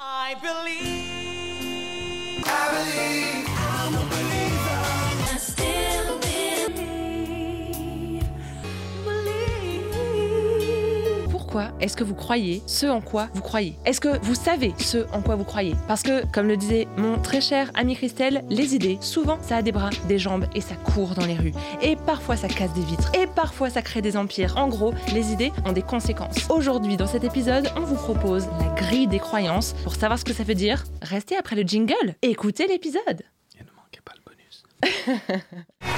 I believe. I believe. Est-ce que vous croyez ce en quoi vous croyez? Est-ce que vous savez ce en quoi vous croyez? Parce que, comme le disait mon très cher ami Christelle, les idées, souvent, ça a des bras, des jambes et ça court dans les rues. Et parfois, ça casse des vitres. Et parfois, ça crée des empires. En gros, les idées ont des conséquences. Aujourd'hui, dans cet épisode, on vous propose la grille des croyances. Pour savoir ce que ça veut dire, restez après le jingle et écoutez l'épisode. Et ne manquez pas le bonus.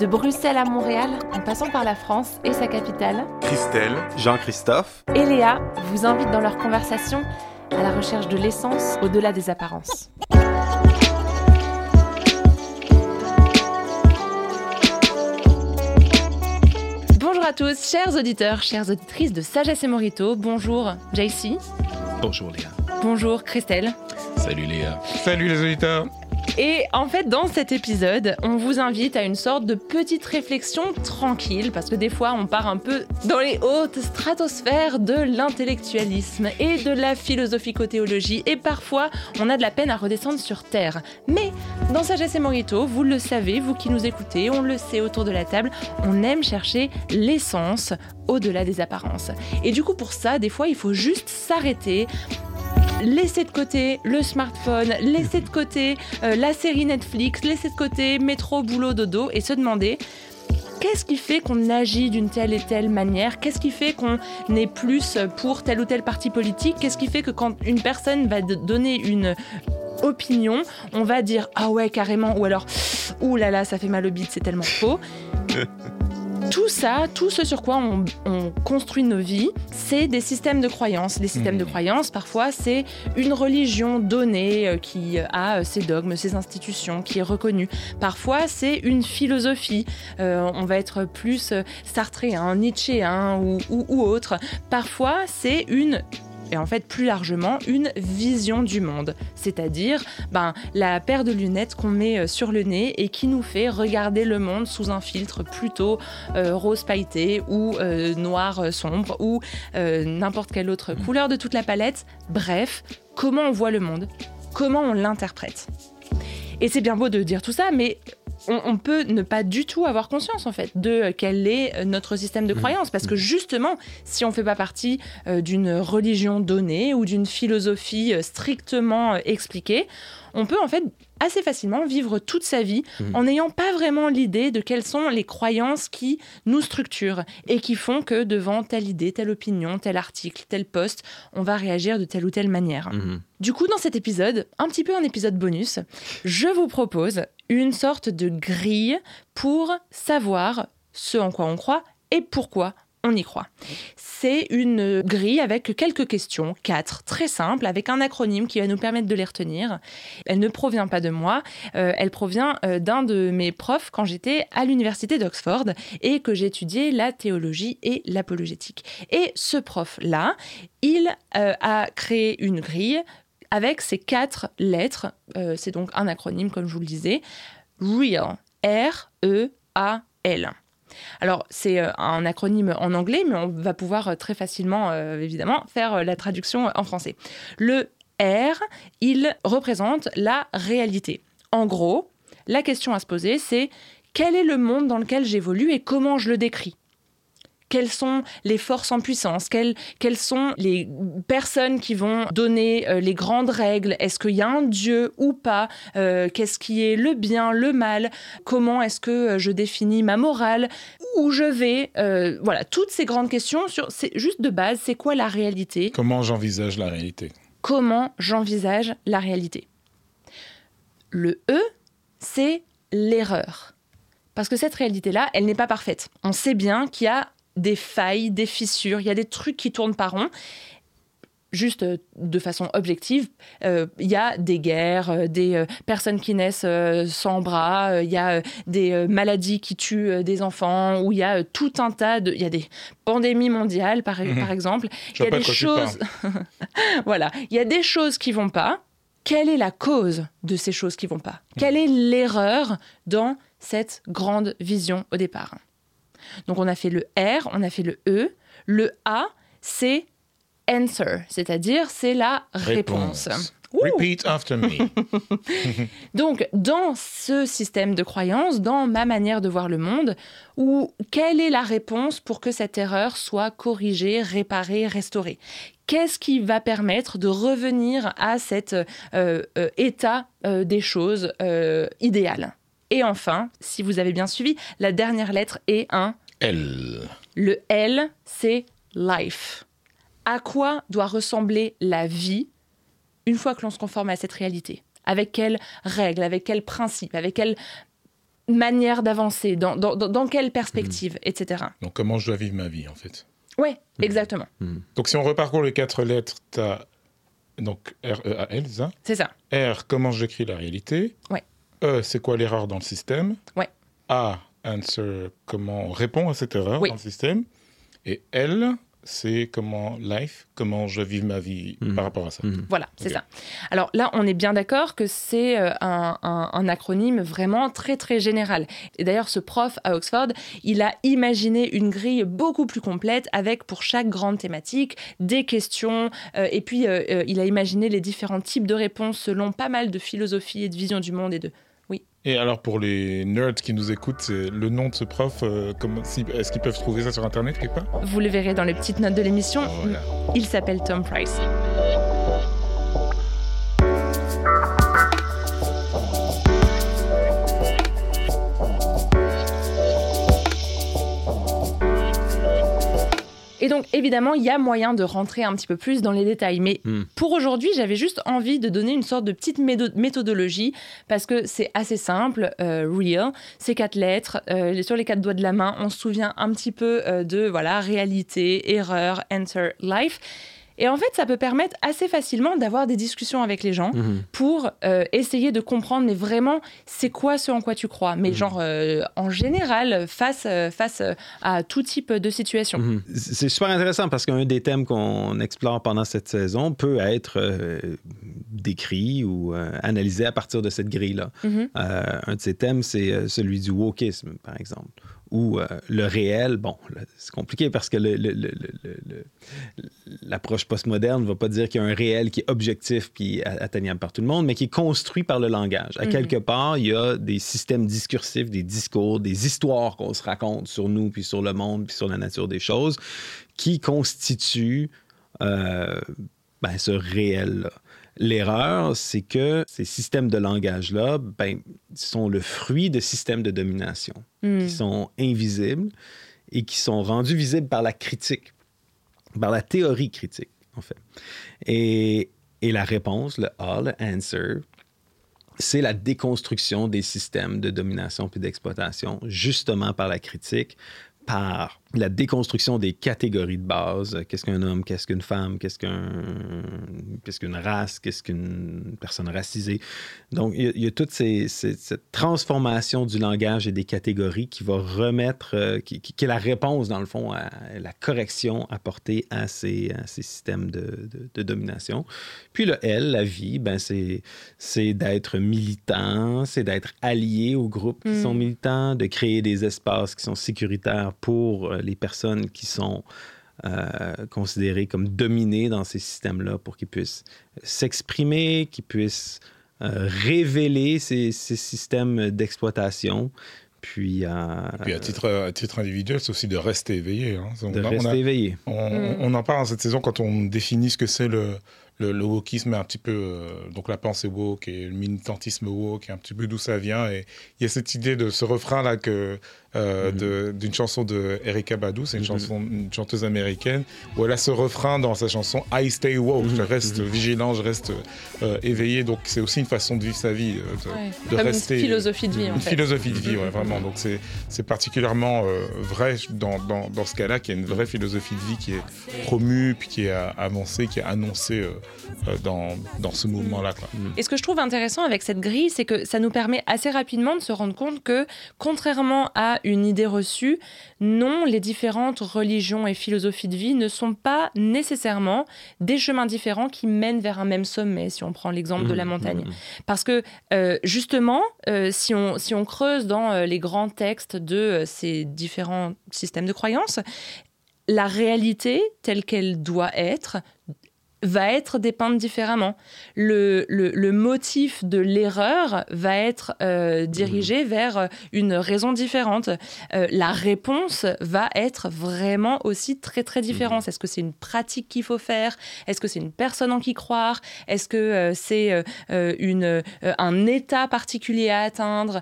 De Bruxelles à Montréal, en passant par la France et sa capitale, Christelle, Jean-Christophe, et Léa vous invitent dans leur conversation à la recherche de l'essence au-delà des apparences. Bonjour à tous, chers auditeurs, chères auditrices de Sagesse et Morito. Bonjour JC. bonjour Léa. Bonjour Christelle. Salut Léa. salut les auditeurs. Et en fait, dans cet épisode, on vous invite à une sorte de petite réflexion tranquille, parce que des fois, on part un peu dans les hautes stratosphères de l'intellectualisme et de la philosophico-théologie, et parfois, on a de la peine à redescendre sur Terre. Mais dans Sagesse et Morito, vous le savez, vous qui nous écoutez, on le sait autour de la table, on aime chercher l'essence au-delà des apparences. Et du coup, pour ça, des fois, il faut juste s'arrêter, laisser de côté le smartphone, laisser de côté euh, la série Netflix, laisser de côté métro, boulot, dodo et se demander qu'est-ce qui fait qu'on agit d'une telle et telle manière? Qu'est-ce qui fait qu'on est plus pour tel ou tel parti politique? Qu'est-ce qui fait que quand une personne va donner une opinion, on va dire ah ouais carrément ou alors ouh là là ça fait mal au bide, c'est tellement faux. Tout ça, tout ce sur quoi on, on construit nos vies, c'est des systèmes de croyances. Les systèmes de croyances, parfois, c'est une religion donnée euh, qui a euh, ses dogmes, ses institutions, qui est reconnue. Parfois, c'est une philosophie. Euh, on va être plus sartréen, nietzschéen ou, ou, ou autre. Parfois, c'est une et en fait plus largement une vision du monde, c'est-à-dire ben, la paire de lunettes qu'on met euh, sur le nez et qui nous fait regarder le monde sous un filtre plutôt euh, rose pailleté ou euh, noir sombre ou euh, n'importe quelle autre couleur de toute la palette. Bref, comment on voit le monde, comment on l'interprète? Et c'est bien beau de dire tout ça, mais on, on peut ne pas du tout avoir conscience en fait de quel est euh, notre système de croyance. Parce que justement si on fait pas partie euh, d'une religion donnée ou d'une philosophie euh, strictement expliquée on peut en fait assez facilement vivre toute sa vie en n'ayant pas vraiment l'idée de quelles sont les croyances qui nous structurent et qui font que devant telle idée, telle opinion, tel article, tel poste, on va réagir de telle ou telle manière. Du coup, dans cet épisode, un petit peu un épisode bonus, je vous propose une sorte de grille pour savoir ce en quoi on croit et pourquoi on y croit. C'est une grille avec quelques questions, quatre, très simples, avec un acronyme qui va nous permettre de les retenir. Elle ne provient pas de moi, euh, elle provient euh, d'un de mes profs quand j'étais à l'université d'Oxford et que j'étudiais la théologie et l'apologétique. Et ce prof-là, il euh, a créé une grille avec ces quatre lettres, c'est donc un acronyme comme je vous le disais, REAL, R-E-A-L. Alors, c'est euh, un acronyme en anglais, mais on va pouvoir euh, très facilement, euh, évidemment, faire la traduction en français. Le R, il représente la réalité. En gros, la question à se poser, c'est quel est le monde dans lequel j'évolue et comment je le décris? Quelles sont les forces en puissance quelles, quelles sont les personnes qui vont donner euh, les grandes règles. Est-ce qu'il y a un Dieu ou pas? Euh, Qu'est-ce qui est le bien, le mal? Comment est-ce que euh, je définis ma morale? Où je vais? Euh, Voilà, toutes ces grandes questions, sur, c'est juste de base, c'est quoi la réalité? Comment j'envisage la réalité? Comment j'envisage la réalité? Le E, c'est l'erreur. Parce que cette réalité-là, elle n'est pas parfaite. On sait bien qu'il y a des failles, des fissures, il y a des trucs qui tournent pas rond. Juste euh, de façon objective, euh, il y a des guerres, euh, des euh, personnes qui naissent euh, sans bras, il y a des maladies qui tuent des enfants, ou il y a tout un tas de... Il y a des pandémies mondiales, par, Mhm. par exemple. Il y a des choses... voilà, il y a des choses qui vont pas. Quelle est la cause de ces choses qui vont pas? Quelle est l'erreur dans cette grande vision au départ? Donc on a fait le R, on a fait le E. Le A, c'est answer, c'est-à-dire c'est la réponse. Repeat after me. Donc, dans ce système de croyance, dans ma manière de voir le monde, où, quelle est la réponse pour que cette erreur soit corrigée, réparée, restaurée? Qu'est-ce qui va permettre de revenir à cet euh, euh, état euh, des choses idéal Et enfin, si vous avez bien suivi, la dernière lettre est un Elle. le L, c'est life. À quoi doit ressembler la vie une fois que l'on se conforme à cette réalité? Avec quelles règles, avec quels principes, avec quelle manière d'avancer, dans, dans- dans- dans quelle perspective, etc. Donc, comment je dois vivre ma vie, en fait? Ouais, exactement. Donc, si on reparcourt les quatre lettres, tu as donc R-E-A-L, c'est ça? C'est ça. R, comment j'écris la réalité. Ouais. E, c'est quoi l'erreur dans le système. Ouais. A, answer, comment on répond à cette erreur Oui. dans le système. Et L, c'est comment life, comment je vis ma vie par rapport à ça. Voilà, c'est ça. Alors là, on est bien d'accord que c'est euh, un, un- un acronyme vraiment très très général. Et d'ailleurs, ce prof à Oxford, il a imaginé une grille beaucoup plus complète avec pour chaque grande thématique des questions. euh, et puis, euh, il a imaginé les différents types de réponses selon pas mal de philosophies et de visions du monde et de Et alors, pour les nerds qui nous écoutent, le nom de ce prof, euh, est-ce qu'ils peuvent trouver ça sur Internet quelque part? Vous le verrez dans les petites notes de l'émission. Voilà. Il s'appelle Tom Price. Et donc, évidemment, il y a moyen de rentrer un petit peu plus dans les détails. Mais Hmm. pour aujourd'hui, j'avais juste envie de donner une sorte de petite méthodologie parce que c'est assez simple. euh, real, c'est quatre lettres. euh, sur les quatre doigts de la main, on se souvient un petit peu euh, de voilà réalité, erreur, enter, life. Et en fait, ça peut permettre assez facilement d'avoir des discussions avec les gens Mhm. pour euh, essayer de comprendre, mais vraiment, c'est quoi ce en quoi tu crois Mais genre, euh, en général, face, euh, face à tout type de situation. Mhm. C'est super intéressant parce qu'un des thèmes qu'on explore pendant cette saison peut être euh, décrit ou euh, analysé à partir de cette grille-là. Mhm. Euh, un de ces thèmes, c'est celui du wokisme, par exemple, où euh, le réel, bon, c'est compliqué parce que l'approche postmoderne ne va pas dire qu'il y a un réel qui est objectif puis atteignable par tout le monde, mais qui est construit par le langage. À Mhm. quelque part, il y a des systèmes discursifs, des discours, des histoires qu'on se raconte sur nous, puis sur le monde, puis sur la nature des choses, qui constituent euh, ben, ce réel-là. L'erreur, c'est que ces systèmes de langage-là ben, sont le fruit de systèmes de domination Hmm. qui sont invisibles et qui sont rendus visibles par la critique, par la théorie critique, en fait. Et, et la réponse, le A, le answer, c'est la déconstruction des systèmes de domination puis d'exploitation, justement par la critique, par la déconstruction des catégories de base. Qu'est-ce qu'un homme, qu'est-ce qu'une femme, qu'est-ce qu'un, qu'est-ce qu'une race, qu'est-ce qu'une personne racisée. Donc, il y a, il y a toute ces- ces- cette transformation du langage et des catégories qui va remettre, euh, qui, qui- qui est la réponse, dans le fond, à la correction apportée à ces, à ces systèmes de, de- de domination. Puis le L, la vie, ben c'est, c'est d'être militant, c'est d'être allié aux groupes qui Mm. sont militants, de créer des espaces qui sont sécuritaires pour euh, les personnes qui sont euh, considérées comme dominées dans ces systèmes-là pour qu'ils puissent s'exprimer, qu'ils puissent euh, révéler ces, ces systèmes d'exploitation. Puis, euh, Puis à titre, à titre individuel, c'est aussi de rester éveillé. hein. On de a- on a- rester éveillé. On, on en parle dans cette saison quand on définit ce que c'est le, le, le wokisme, un petit peu, euh, donc la pensée woke et le militantisme woke, et un petit peu d'où ça vient. Et il y a cette idée de ce refrain-là que euh, Mhm. d'une chanson de Erika Badu, c'est une, Mhm. chanson, une chanteuse américaine, où elle a ce refrain dans sa chanson I stay woke, je reste Mhm. vigilant, je reste euh, éveillé. Donc c'est aussi une façon de vivre sa vie, euh, de, Ouais. de Comme rester. une philosophie de vie, en Une fait. philosophie de vie, ouais, vraiment. Donc c'est c'est particulièrement euh, vrai dans, dans, dans ce cas-là, qu'il y a une vraie philosophie de vie qui est promue, puis qui est avancée, qui est annoncée dans, dans ce mouvement-là. Et ce que je trouve intéressant avec cette grille, c'est que ça nous permet assez rapidement de se rendre compte que, contrairement à une idée reçue, non, les différentes religions et philosophies de vie ne sont pas nécessairement des chemins différents qui mènent vers un même sommet, si on prend l'exemple de la montagne. Parce que, euh, justement, euh, si, on, si on creuse dans euh, les grands textes de ces différents systèmes de croyances, la réalité telle qu'elle doit être va être dépeinte différemment. Le, le, le motif de l'erreur va être euh, dirigé vers euh, une raison différente. Euh, la réponse va être vraiment aussi très très différente. Est-ce que c'est une pratique qu'il faut faire? Est-ce que c'est une personne en qui croire? Est-ce que euh, c'est une, un état particulier à atteindre?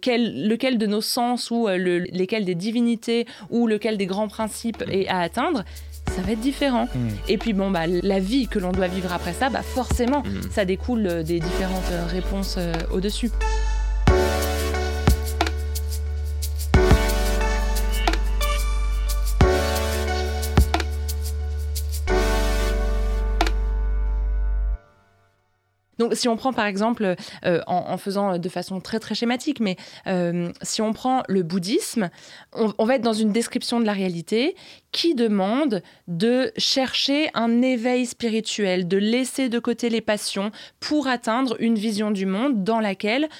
Quel, Lequel de nos sens ou le- lesquels des divinités ou lequel des grands principes est à atteindre? Ça va être différent. Mm. Et puis bon, bah, la vie que l'on doit vivre après ça, bah, forcément, Mm. ça découle euh, des différentes euh, réponses euh, au-dessus. Donc, si on prend par exemple, euh, en, faisant de façon très très schématique, mais euh, si on prend le bouddhisme, on, on va être dans une description de la réalité qui demande de chercher un éveil spirituel, de laisser de côté les passions pour atteindre une vision du monde dans laquelle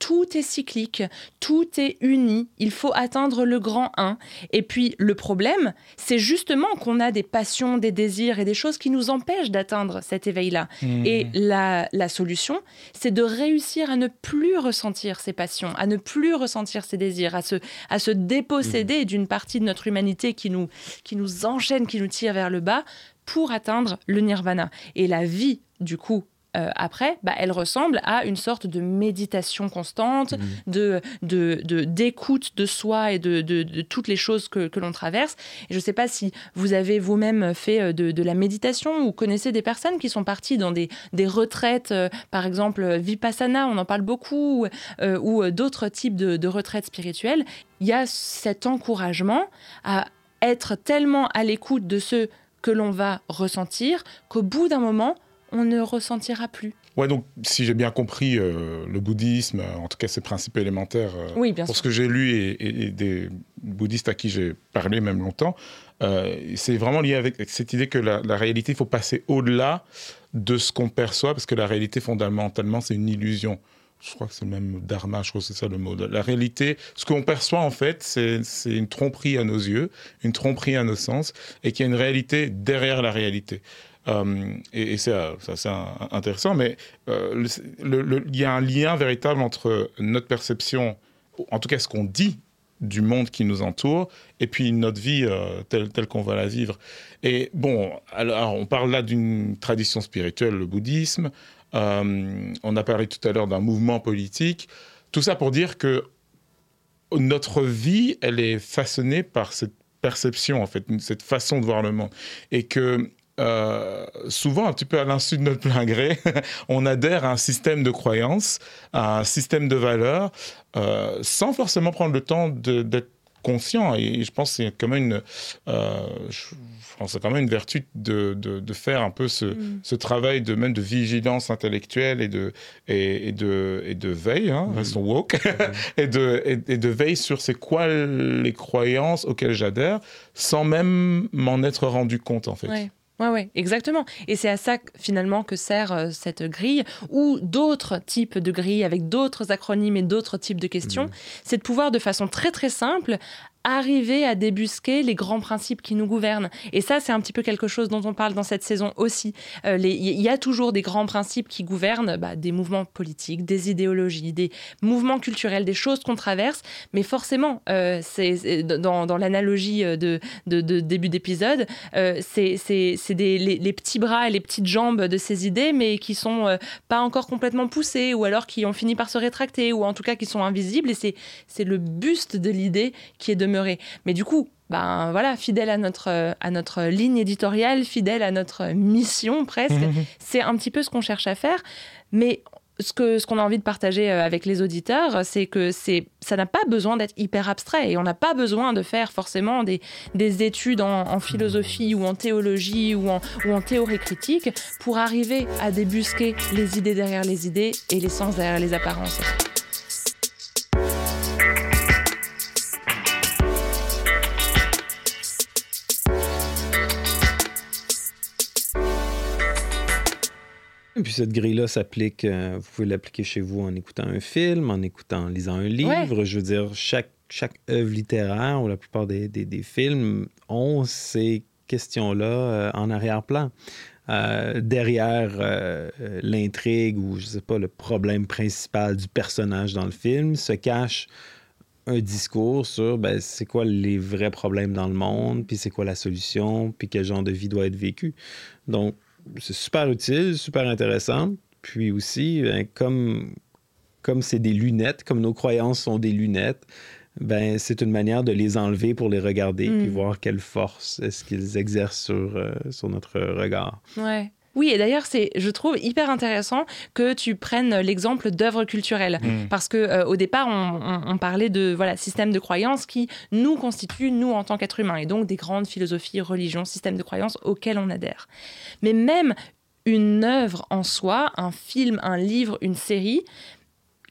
tout est cyclique, tout est uni, il faut atteindre le grand 1. Et puis le problème, c'est justement qu'on a des passions, des désirs et des choses qui nous empêchent d'atteindre cet éveil-là. Mhm. Et la, la solution, c'est de réussir à ne plus ressentir ces passions, à ne plus ressentir ces désirs, à se, à se déposséder d'une partie de notre humanité qui nous, qui nous enchaîne, qui nous tire vers le bas pour atteindre le nirvana. Et la vie, du coup, euh, après, bah, elle ressemble à une sorte de méditation constante, de de- de- d'écoute de, soi et de, de- de toutes les choses que, que l'on traverse. Et je ne sais pas si vous avez vous-même fait euh, de, de la méditation ou connaissez des personnes qui sont parties dans des, des retraites, euh, par exemple Vipassana, on en parle beaucoup, euh, ou d'autres types de, de retraites spirituelles. Il y a cet encouragement à être tellement à l'écoute de ce que l'on va ressentir qu'au bout d'un moment, on ne ressentira plus. Ouais, donc si j'ai bien compris, euh, le bouddhisme, en tout cas ses principes élémentaires, euh, Oui, bien pour sûr. ce que j'ai lu et, et- et des bouddhistes à qui j'ai parlé même longtemps, euh, c'est vraiment lié avec, avec cette idée que la, la réalité, il faut passer au-delà de ce qu'on perçoit, parce que la réalité, fondamentalement, c'est une illusion. Je crois que c'est le même dharma, je crois que c'est ça le mot. La réalité, ce qu'on perçoit en fait, c'est une tromperie à nos yeux, une tromperie à nos sens, et qu'il y a une réalité derrière la réalité. Euh, et c'est euh, assez intéressant, mais euh, il y a un lien véritable entre notre perception, en tout cas ce qu'on dit du monde qui nous entoure, et puis notre vie telle, telle qu'on va la vivre. Et bon, alors on parle là d'une tradition spirituelle, le bouddhisme, on a parlé tout à l'heure d'un mouvement politique, tout ça pour dire que notre vie, elle est façonnée par cette perception, en fait, cette façon de voir le monde. Et que euh, souvent, un petit peu à l'insu de notre plein gré, on adhère à un système de croyances, à un système de valeurs, euh, sans forcément prendre le temps d'être conscient. Et je pense que c'est quand même une, euh, je, pense quand même une vertu de, de, de faire un peu ce, Mm. ce travail de même de vigilance intellectuelle et de, et, et de, et de veille, hein, restons woke, et, de, et, et de veille sur c'est quoi les croyances auxquelles j'adhère, sans même m'en être rendu compte en fait. Ouais. Ouais, ouais, exactement. Et c'est à ça finalement que sert euh, cette grille ou d'autres types de grilles avec d'autres acronymes et d'autres types de questions. C'est de pouvoir de façon très très simple arriver à débusquer les grands principes qui nous gouvernent. Et ça, c'est un petit peu quelque chose dont on parle dans cette saison aussi. Euh, Il y a toujours des grands principes qui gouvernent bah, des mouvements politiques, des idéologies, des mouvements culturels, des choses qu'on traverse. Mais forcément, euh, c'est dans, dans l'analogie euh, de, de, de début d'épisode, euh, c'est les, les petits bras et les petites jambes de ces idées, mais qui sont euh, pas encore complètement poussés, ou alors qui ont fini par se rétracter, ou en tout cas qui sont invisibles. Et c'est le buste de l'idée qui est Mais du coup, ben voilà, fidèle à notre, euh, à notre ligne éditoriale, fidèle à notre mission presque, c'est un petit peu ce qu'on cherche à faire. Mais ce que ce qu'on a envie de partager euh, avec les auditeurs, c'est que c'est ça n'a pas besoin d'être hyper abstrait et on n'a pas besoin de faire forcément des, des études en, en philosophie ou en théologie ou en, ou en théorie critique pour arriver à débusquer les idées derrière les idées et les sens derrière les apparences. Puis cette grille-là s'applique, euh, vous pouvez l'appliquer chez vous en écoutant un film, en écoutant, en lisant un livre. Je veux dire, chaque, chaque œuvre littéraire ou la plupart des, des- des films ont ces questions-là euh, en arrière-plan. Euh, derrière euh, l'intrigue ou, je sais pas, le problème principal du personnage dans le film se cache un discours sur ben, c'est quoi les vrais problèmes dans le monde, puis c'est quoi la solution, puis quel genre de vie doit être vécu. Donc, c'est super utile, super intéressant. Puis aussi, ben, comme comme c'est des lunettes, comme nos croyances sont des lunettes, ben c'est une manière de les enlever pour les regarder Mm. puis voir quelle force est-ce qu'ils exercent sur, euh, sur notre regard. Ouais. Oui, et d'ailleurs, c'est, je trouve hyper intéressant que tu prennes l'exemple d'œuvres culturelles. Mm. Parce que euh, au départ, on, on- on parlait de voilà systèmes de croyances qui nous constituent, nous, en tant qu'êtres humains, et donc des grandes philosophies, religions, systèmes de croyances auxquels on adhère. Mais même une œuvre en soi, un film, un livre, une série,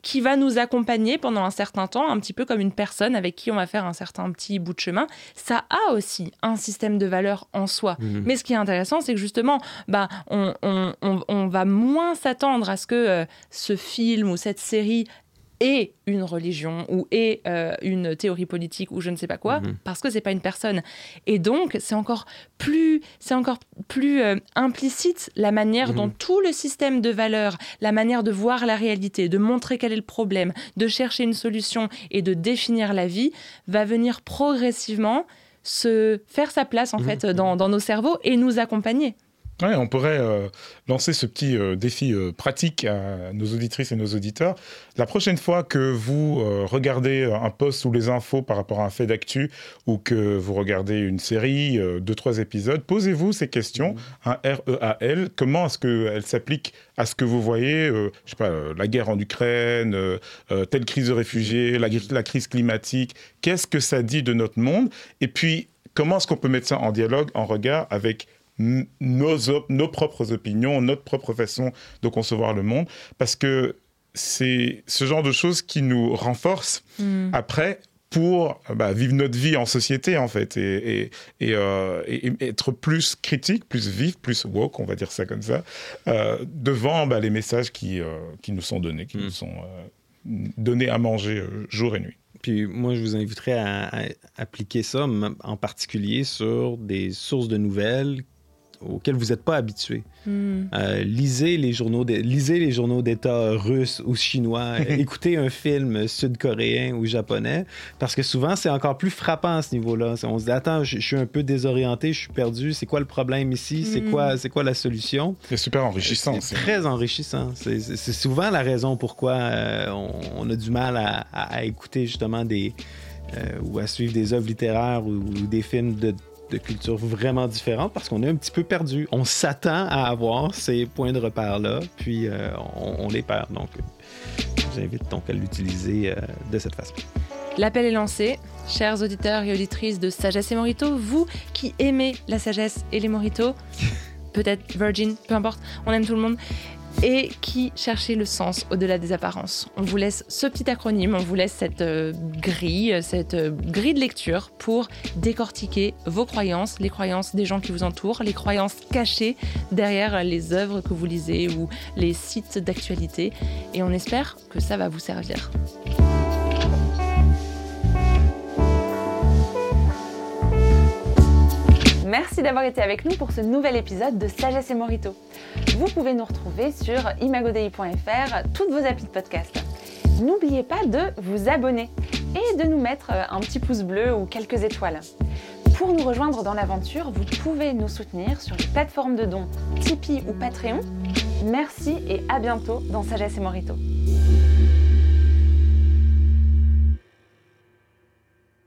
qui va nous accompagner pendant un certain temps, un petit peu comme une personne avec qui on va faire un certain petit bout de chemin, ça a aussi un système de valeurs en soi. Mhm. Mais ce qui est intéressant, c'est que justement, bah, on, on- on- on va moins s'attendre à ce que euh, ce film ou cette série ait une religion ou ait euh, une théorie politique ou je ne sais pas quoi, Mhm. parce que c'est pas une personne. Et donc, c'est encore plus, c'est encore plus euh, implicite la manière Mhm. dont tout le système de valeurs, la manière de voir la réalité, de montrer quel est le problème, de chercher une solution et de définir la vie, va venir progressivement se faire sa place en Mhm. fait dans, dans nos cerveaux et nous accompagner. On pourrait euh, lancer ce petit euh, défi euh, pratique à nos auditrices et nos auditeurs. La prochaine fois que vous regardez un post ou les infos par rapport à un fait d'actu ou que vous regardez une série, deux, trois épisodes, posez-vous ces questions, un R-E-A-L, comment est-ce qu'elles s'appliquent à ce que vous voyez, je sais pas, la guerre en Ukraine, telle crise de réfugiés, la, la crise climatique, qu'est-ce que ça dit de notre monde? Et puis, comment est-ce qu'on peut mettre ça en dialogue, en regard avec nos, op- nos propres opinions, notre propre façon de concevoir le monde, parce que c'est ce genre de choses qui nous renforce Hmm. après pour bah, vivre notre vie en société en fait et, et, et, euh, et- et être plus critique, plus vif, plus woke, on va dire ça comme ça, euh, devant bah, les messages qui, euh, qui nous sont donnés, qui Mm. nous sont euh, donnés à manger euh, jour et nuit. Puis moi, je vous inviterais à, à appliquer ça m- en particulier sur des sources de nouvelles auxquelles vous n'êtes pas habitué. Hmm. Euh, lisez les journaux, de- lisez les journaux d'État russes ou chinois. écoutez un film sud-coréen ou japonais, parce que souvent c'est encore plus frappant à ce niveau-là. On se dit attends, je, je suis un peu désorienté, je suis perdu. C'est quoi le problème ici? C'est Mm. quoi, c'est quoi la solution? C'est super enrichissant. C'est très enrichissant. C'est- souvent la raison pourquoi euh, on, on a du mal à, à- à écouter justement des euh, ou à suivre des œuvres littéraires ou, ou des films de, de culture vraiment différentes parce qu'on est un petit peu perdu. On s'attend à avoir ces points de repère-là, puis euh, on, les perd. Donc, je vous invite donc à l'utiliser euh, de cette façon. L'appel est lancé. Chers auditeurs et auditrices de Sagesse et Morito, vous qui aimez la sagesse et les moritos, peut-être Virgin, peu importe, on aime tout le monde, et qui cherchez le sens au-delà des apparences. On vous laisse ce petit acronyme, on vous laisse cette euh, grille, cette euh, grille de lecture pour décortiquer vos croyances, les croyances des gens qui vous entourent, les croyances cachées derrière les œuvres que vous lisez ou les sites d'actualité. Et on espère que ça va vous servir. Merci d'avoir été avec nous pour ce nouvel épisode de Sagesse et Morito. Vous pouvez nous retrouver sur imagodei.fr, toutes vos applis de podcast. N'oubliez pas de vous abonner et de nous mettre euh, un petit pouce bleu ou quelques étoiles. Pour nous rejoindre dans l'aventure, vous pouvez nous soutenir sur les plateformes de dons Tipeee ou Patreon. Merci et à bientôt dans Sagesse et Morito.